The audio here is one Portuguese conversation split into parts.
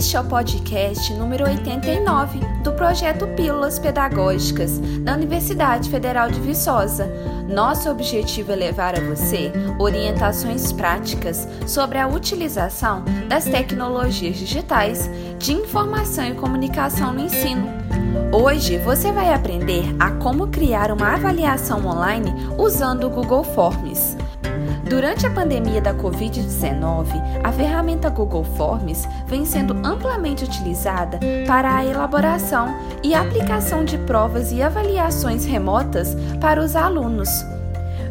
Este é o podcast número 89 do projeto Pílulas Pedagógicas da Universidade Federal de Viçosa. Nosso objetivo é levar a você orientações práticas sobre a utilização das tecnologias digitais de informação e comunicação no ensino. Hoje você vai aprender a como criar uma avaliação online usando o Google Forms. Durante a pandemia da Covid-19, a ferramenta Google Forms vem sendo amplamente utilizada para a elaboração e aplicação de provas e avaliações remotas para os alunos.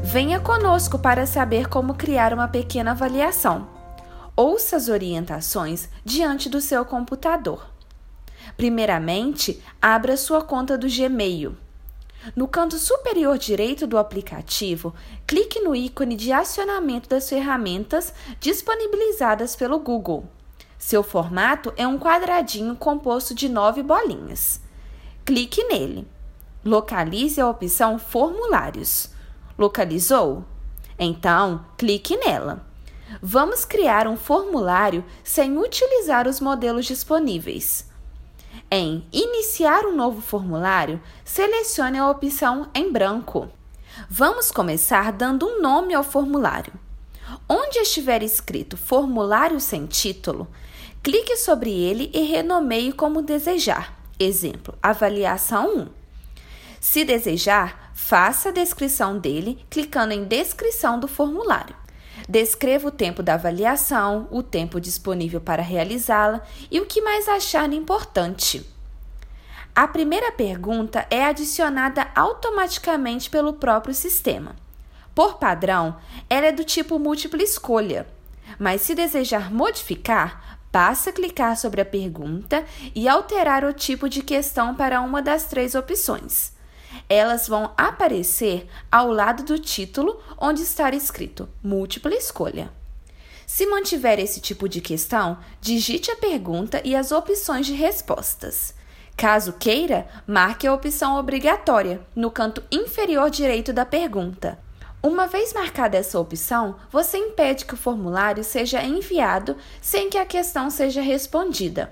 Venha conosco para saber como criar uma pequena avaliação. Ouça as orientações diante do seu computador. Primeiramente, abra sua conta do Gmail. No canto superior direito do aplicativo, clique no ícone de acionamento das ferramentas disponibilizadas pelo Google. Seu formato é um quadradinho composto de nove bolinhas. Clique nele. Localize a opção Formulários. Localizou? Então, clique nela. Vamos criar um formulário sem utilizar os modelos disponíveis. Em Iniciar um novo formulário, selecione a opção em branco. Vamos começar dando um nome ao formulário. Onde estiver escrito Formulário sem título, clique sobre ele e renomeie como desejar. Exemplo: Avaliação 1. Se desejar, faça a descrição dele clicando em Descrição do formulário. Descreva o tempo da avaliação, o tempo disponível para realizá-la e o que mais achar importante. A primeira pergunta é adicionada automaticamente pelo próprio sistema. Por padrão, ela é do tipo múltipla escolha, mas se desejar modificar, basta clicar sobre a pergunta e alterar o tipo de questão para uma das três opções. Elas vão aparecer ao lado do título, onde está escrito múltipla escolha. Se mantiver esse tipo de questão, digite a pergunta e as opções de respostas. Caso queira, marque a opção obrigatória no canto inferior direito da pergunta. Uma vez marcada essa opção, você impede que o formulário seja enviado sem que a questão seja respondida.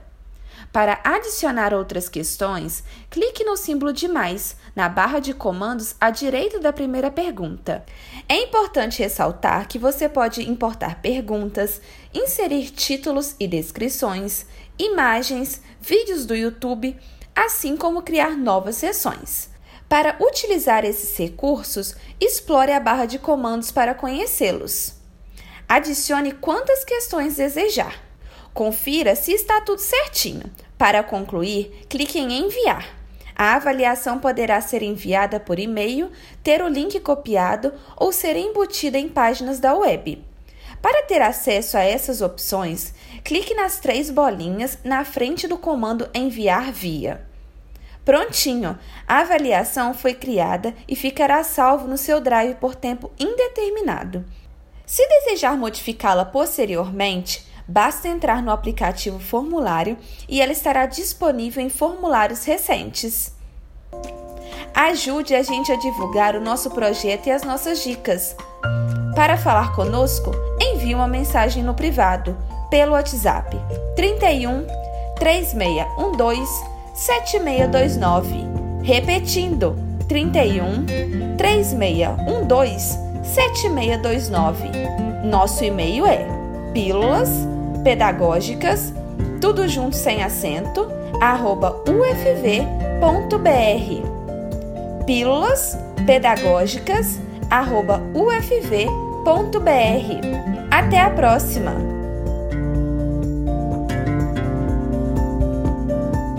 Para adicionar outras questões, clique no símbolo de mais na barra de comandos à direita da primeira pergunta. É importante ressaltar que você pode importar perguntas, inserir títulos e descrições, imagens, vídeos do YouTube, assim como criar novas sessões. Para utilizar esses recursos, explore a barra de comandos para conhecê-los. Adicione quantas questões desejar. Confira se está tudo certinho. Para concluir, clique em Enviar. A avaliação poderá ser enviada por e-mail, ter o link copiado ou ser embutida em páginas da web. Para ter acesso a essas opções, clique nas três bolinhas na frente do comando Enviar via. Prontinho! A avaliação foi criada e ficará salvo no seu Drive por tempo indeterminado. Se desejar modificá-la posteriormente, Basta entrar no aplicativo Formulário e ela estará disponível em formulários recentes. Ajude a gente a divulgar o nosso projeto e as nossas dicas. Para falar conosco, envie uma mensagem no privado pelo WhatsApp 31 3612 7629. Repetindo, 31 3612 7629. Nosso e-mail é pílulas pedagógicas, tudo junto sem acento, arroba ufv.br. Pílulas pedagógicas, arroba ufv.br. Até a próxima!